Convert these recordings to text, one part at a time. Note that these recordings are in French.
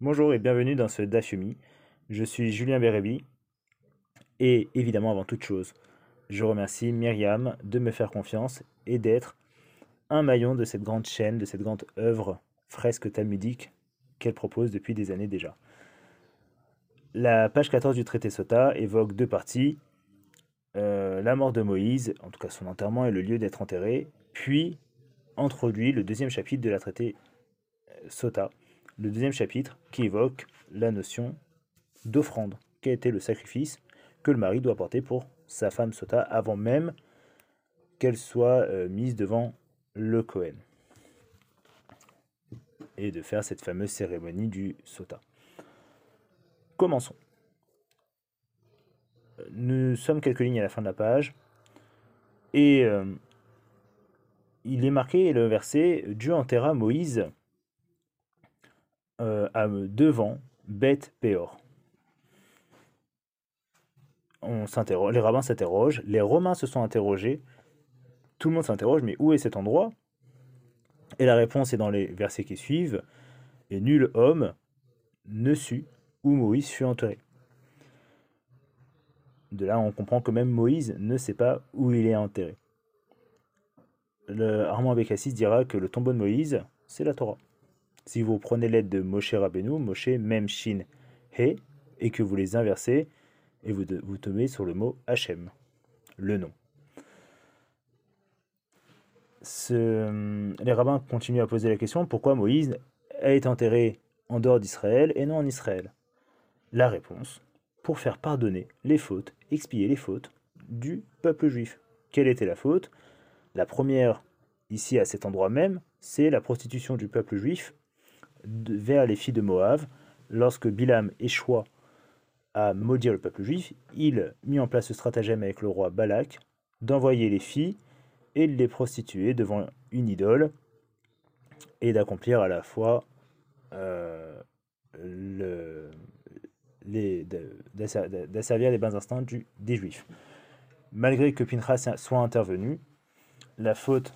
Bonjour et bienvenue dans ce Dafyomi. Je suis Julien Bérébi et évidemment avant toute chose, je remercie Myriam de me faire confiance et d'être un maillon de cette grande chaîne, de cette grande œuvre fresque talmudique qu'elle propose depuis des années déjà. La page 14 du traité Sota évoque deux parties. Euh, la mort de Moïse, en tout cas son enterrement et le lieu d'être enterré, puis introduit le deuxième chapitre de la traité euh, Sota, le deuxième chapitre qui évoque la notion d'offrande, quel était le sacrifice que le mari doit porter pour sa femme Sota avant même qu'elle soit euh, mise devant le Cohen et de faire cette fameuse cérémonie du Sota. Commençons. Nous sommes quelques lignes à la fin de la page et euh, il est marqué le verset Dieu enterra Moïse euh, devant Beth Péor. On les rabbins s'interrogent, les Romains se sont interrogés, tout le monde s'interroge, mais où est cet endroit? Et la réponse est dans les versets qui suivent, et nul homme ne sut où Moïse fut enterré. De là, on comprend que même Moïse ne sait pas où il est enterré. Le Armand Bekassis dira que le tombeau de Moïse, c'est la Torah. Si vous prenez l'aide de Moshe Rabbeinu, Moshe Mem Shin He, et que vous les inversez, et vous, vous tombez sur le mot Hachem, le nom. les rabbins continuent à poser la question pourquoi Moïse été enterré en dehors d'Israël et non en Israël? La réponse pour faire pardonner les fautes, expier les fautes du peuple juif. Quelle était la faute? La première, ici à cet endroit même, c'est la prostitution du peuple juif vers les filles de Moab. Lorsque Bilam échoua à maudire le peuple juif, il mit en place ce stratagème avec le roi Balak d'envoyer les filles et de les prostituer devant une idole et d'accomplir à la fois euh, d'asservir les bains instincts des juifs. Malgré que Pinchas soit intervenu, la faute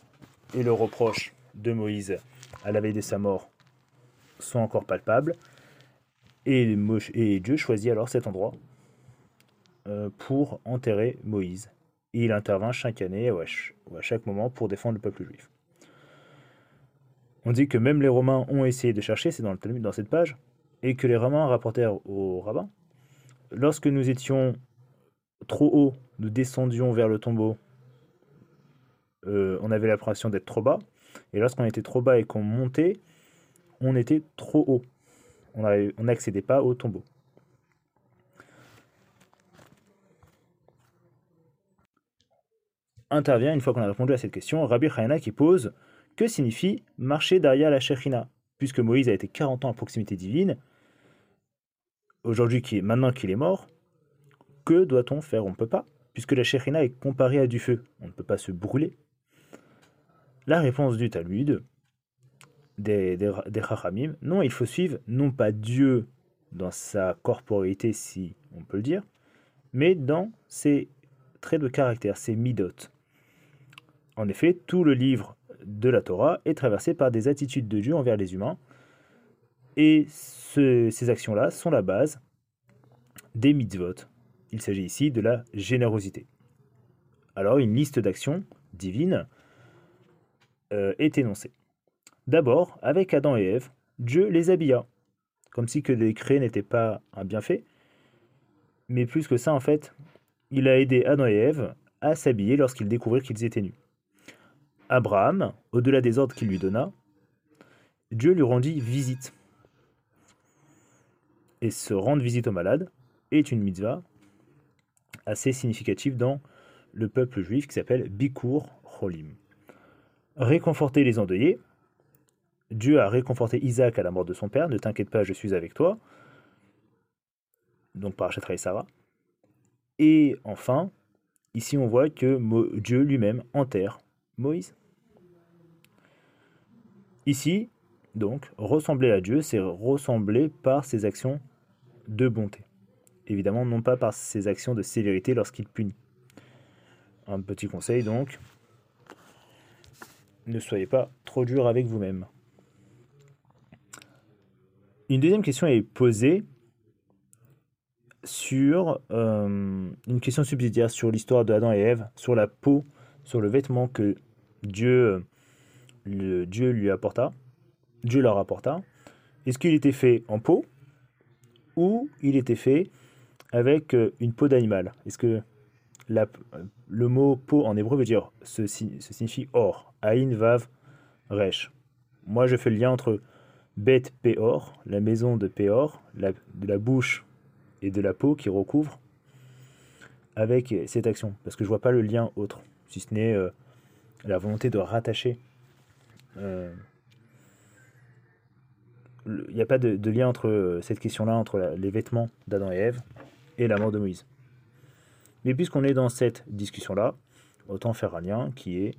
et le reproche de Moïse à la veille de sa mort sont encore palpables. Et, Dieu choisit alors cet endroit euh, pour enterrer Moïse. Et il intervient chaque année ou à chaque moment pour défendre le peuple juif. On dit que même les Romains ont essayé de chercher, c'est dans, le, dans cette page, et que les Romains rapportèrent aux rabbins. Lorsque nous étions trop haut, nous descendions vers le tombeau, euh, on avait l'impression d'être trop bas. Et lorsqu'on était trop bas et qu'on montait, on était trop haut. On n'accédait pas au tombeau. Intervient, une fois qu'on a répondu à cette question, Rabbi Chayana qui pose Que signifie marcher derrière la Shekhinah Puisque Moïse a été 40 ans à proximité divine, aujourd'hui, maintenant qu'il est mort, que doit-on faire? On ne peut pas, puisque la Shekhinah est comparée à du feu. On ne peut pas se brûler. La réponse du Talmud, des, des, non, il faut suivre non pas Dieu dans sa corporéité, si on peut le dire, mais dans ses traits de caractère, ses midot. En effet, tout le livre de la Torah est traversé par des attitudes de Dieu envers les humains, et ces actions-là sont la base des mitzvot. Il s'agit ici de la générosité. Alors, une liste d'actions divines euh, est énoncée. D'abord, avec Adam et Ève, Dieu les habilla, comme si que les créer n'était pas un bienfait, mais plus que ça, en fait, il a aidé Adam et Ève à s'habiller lorsqu'ils découvrirent qu'ils étaient nus. Abraham, au-delà des ordres qu'il lui donna, Dieu lui rendit visite et se rendre visite aux malades est une mitzvah assez significative dans le peuple juif qui s'appelle Bikur Cholim. Réconforter les endeuillés. Dieu a réconforté Isaac à la mort de son père. Ne t'inquiète pas, je suis avec toi. Donc par et Sarah. Et enfin, ici on voit que Dieu lui-même enterre Moïse. Ici, donc, ressembler à Dieu, c'est ressembler par ses actions de bonté. Évidemment, non pas par ses actions de sévérité lorsqu'il punit. Un petit conseil donc, ne soyez pas trop dur avec vous-même. Une deuxième question est posée sur euh, une question subsidiaire sur l'histoire de Adam et Ève, sur la peau, sur le vêtement que Dieu, le, Dieu lui apporta, Dieu leur apporta. Est-ce qu'il était fait en peau ou il était fait avec euh, une peau d'animal? Est-ce que le mot peau en hébreu veut dire ce, signifie or, Aïn, Vav, Resh. Moi je fais le lien entre Bet Peor, la maison de Peor, la, de la bouche et de la peau qui recouvre avec cette action. Parce que je vois pas le lien autre, si ce n'est euh, la volonté de rattacher. Euh, il n'y a pas de, lien entre euh, cette question-là, entre les vêtements d'Adam et Ève et la mort de Moïse. Mais puisqu'on est dans cette discussion-là, autant faire un lien qui est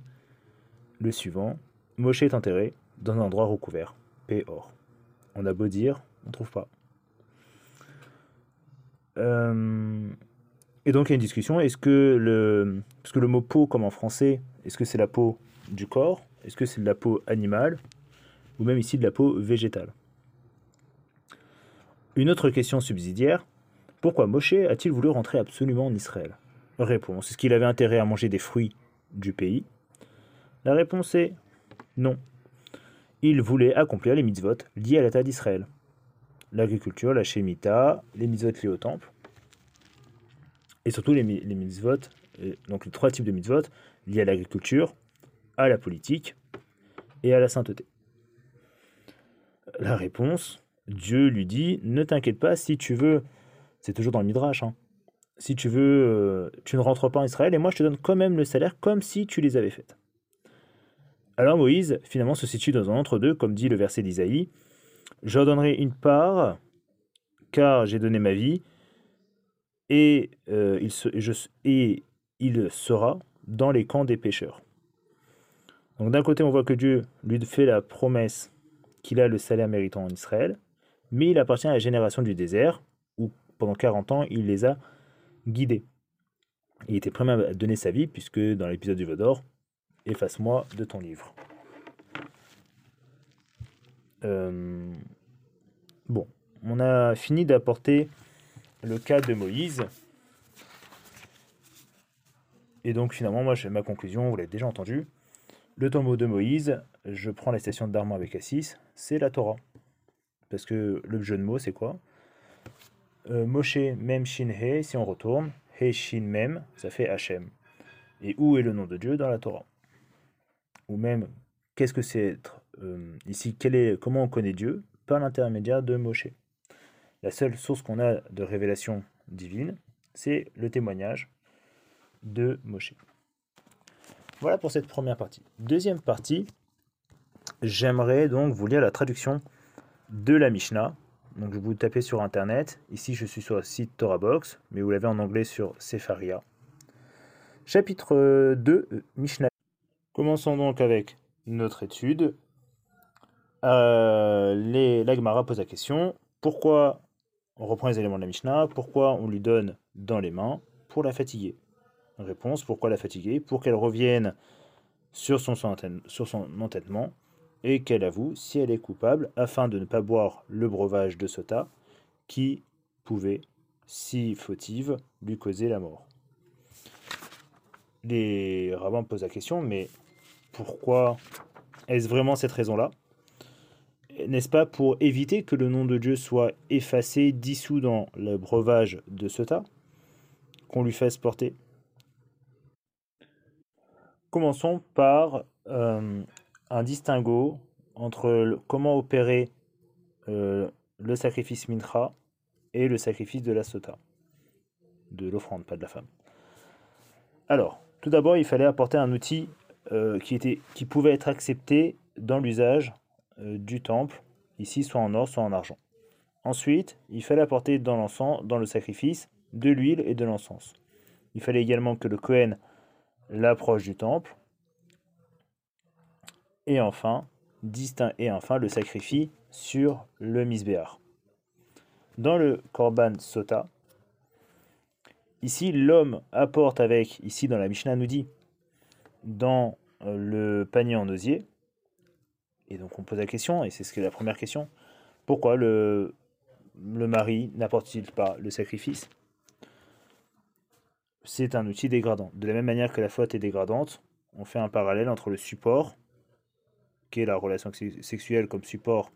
le suivant. Moshe est enterré dans un endroit recouvert, Péor. On a beau dire, on ne trouve pas. Euh, et donc il y a une discussion, est-ce que le, que le mot peau, comme en français, est-ce que c'est la peau du corps? Est-ce que c'est de la peau animale? Ou même ici de la peau végétale? Une autre question subsidiaire, pourquoi Moshe a-t-il voulu rentrer absolument en Israël? Réponse, est-ce qu'il avait intérêt à manger des fruits du pays? La réponse est non. Il voulait accomplir les mitzvot liés à l'État d'Israël l'agriculture, la Shemitah, les mitzvot liés au temple, et surtout les, mitzvot, donc les trois types de mitzvot liés à l'agriculture, à la politique et à la sainteté. La réponse, Dieu lui dit, ne t'inquiète pas, si tu veux, c'est toujours dans le Midrash, hein, si tu veux, euh, tu ne rentres pas en Israël et moi je te donne quand même le salaire comme si tu les avais faites. Alors Moïse, finalement, se situe dans un entre-deux, comme dit le verset d'Isaïe, je donnerai une part, car j'ai donné ma vie, et, euh, et il sera dans les camps des pécheurs. Donc d'un côté, on voit que Dieu lui fait la promesse qu'il a le salaire méritant en Israël, mais il appartient à la génération du désert, où pendant 40 ans, il les a guidés. Il était prêt à donner sa vie, puisque dans l'épisode du Vaudor, efface-moi de ton livre. Euh, bon, on a fini d'apporter le cas de Moïse. Et donc finalement, moi, ma conclusion, vous l'avez déjà entendu. Le tombeau de Moïse, je prends la station d'Armand avec Assis, c'est la Torah. Parce que le jeu de mots, c'est quoi? Euh, Moshe, Mem, Shin, He, si on retourne, He, Shin, Mem, ça fait Hachem. Et où est le nom de Dieu? Dans la Torah Ou même, qu'est-ce que c'est être euh, ici, est, comment on connaît Dieu Par l'intermédiaire de Moshe. La seule source qu'on a de révélation divine, c'est le témoignage de Moshe. Voilà pour cette première partie. Deuxième partie, j'aimerais donc vous lire la traduction de la Mishnah. Donc vous tapez sur internet. Ici je suis sur le site TorahBox, mais vous l'avez en anglais sur Sepharia. Chapitre 2, Mishnah. Commençons donc avec notre étude euh, les, l'Agmara pose la question pourquoi on reprend les éléments de la Mishnah Pourquoi on lui donne dans les mains Pour la fatiguer? Réponse pourquoi la fatiguer? Pour qu'elle revienne sur son, sur son entêtement et qu'elle avoue si elle est coupable afin de ne pas boire le breuvage de Sota qui pouvait, si fautive, lui causer la mort. Les rabbins posent la question mais pourquoi est-ce vraiment cette raison-là n'est-ce pas, pour éviter que le nom de Dieu soit effacé, dissous dans le breuvage de ce qu'on lui fasse porter? Commençons par euh, un distinguo entre comment opérer euh, le sacrifice mincha et le sacrifice de la sota, de l'offrande, pas de la femme. Alors, tout d'abord, il fallait apporter un outil euh, qui, était, être accepté dans l'usage euh, du temple, ici soit en or, soit en argent. Ensuite, il fallait apporter dans l'encens, dans le sacrifice, de l'huile et de l'encens. Il fallait également que le Kohen l'approche du temple. Et enfin, distinct, et enfin le sacrifice sur le misbéar. Dans le Korban Sota, ici l'homme apporte avec, ici dans la Mishnah nous dit, dans euh, le panier en osier, et donc on pose la question, et c'est ce que la première question, Pourquoi le, le mari n'apporte-t-il pas le sacrifice? C'est un outil dégradant. De la même manière que la faute est dégradante, on fait un parallèle entre le support, qui est la relation sexuelle comme support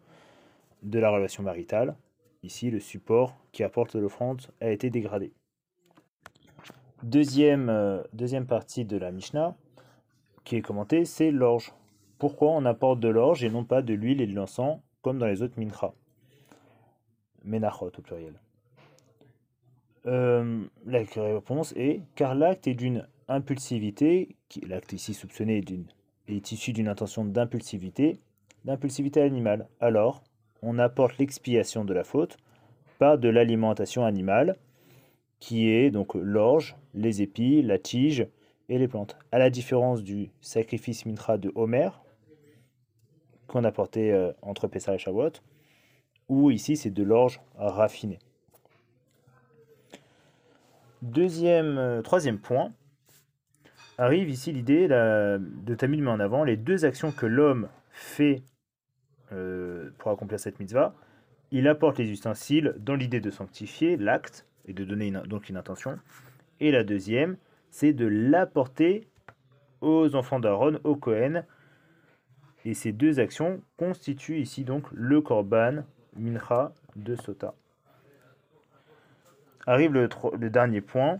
de la relation maritale. Ici, le support qui apporte l'offrande a été dégradé. Deuxième, euh, deuxième partie de la Mishnah, qui est commentée, c'est l'orge. Pourquoi on apporte de l'orge et non pas de l'huile et de l'encens, comme dans les autres mincha Menachot au pluriel. Euh, la réponse est car l'acte est d'une impulsivité, l'acte ici soupçonné est issu d'une intention d'impulsivité, d'impulsivité animale. Alors, on apporte l'expiation de la faute par de l'alimentation animale, qui est donc l'orge, les épis, la tige et les plantes. À la différence du sacrifice mintra de Homer, qu'on apportait euh, entre Pessah et Shavuot, où ici c'est de l'orge raffinée. Deuxième, euh, troisième point, arrive ici l'idée de Tamid met en avant les deux actions que l'homme fait euh, pour accomplir cette mitzvah. Il apporte les ustensiles dans l'idée de sanctifier l'acte et de donner donc une intention. Et la deuxième, c'est de l'apporter aux enfants d'Aaron, au Kohen. Et ces deux actions constituent ici donc le korban mincha de Sota. Arrive le, dernier point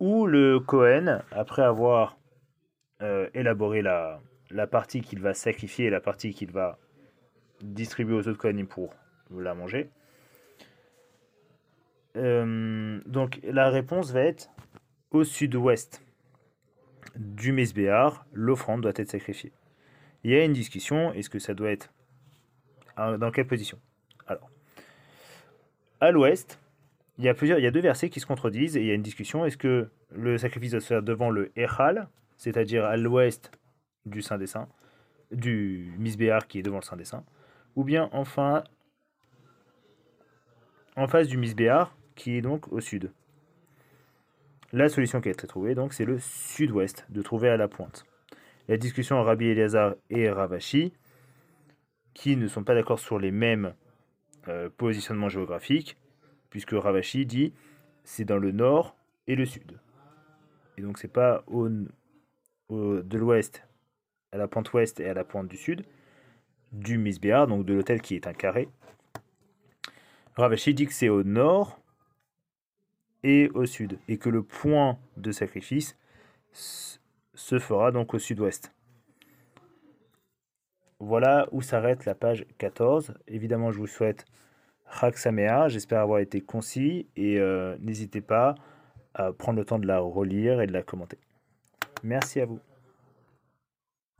où le Kohen, après avoir euh, élaboré la, la partie qu'il va sacrifier et la partie qu'il va distribuer aux autres Kohanim pour la manger, euh, donc la réponse va être au sud-ouest du Mesbéar, l'offrande doit être sacrifiée. Il y a une discussion, est-ce que ça doit être dans quelle position? Alors, à l'ouest, il y a plusieurs, il y a deux versets qui se contredisent et il y a une discussion. Est-ce que le sacrifice doit se faire devant le Echal, c'est-à-dire à, l'ouest du Saint des Saints, du Misbéar qui est devant le Saint des Saints, ou bien enfin en face du Misbéar qui est donc au sud? La solution qui a été trouvée, donc, c'est le sud-ouest, de trouver à la pointe. La discussion entre Rabbi Eliazar et Ravashi, qui ne sont pas d'accord sur les mêmes euh, positionnements géographiques, puisque Ravashi dit c'est dans le nord et le sud. Et donc c'est pas au, de l'ouest à la pointe ouest et à la pointe du sud du Misbéar, donc de l'hôtel qui est un carré. Ravashi dit que c'est au nord et au sud, et que le point de sacrifice se fera donc au sud-ouest. Voilà où s'arrête la page 14. Évidemment, je vous souhaite Chag J'espère avoir été concis et euh, n'hésitez pas à prendre le temps de la relire et de la commenter. Merci à vous.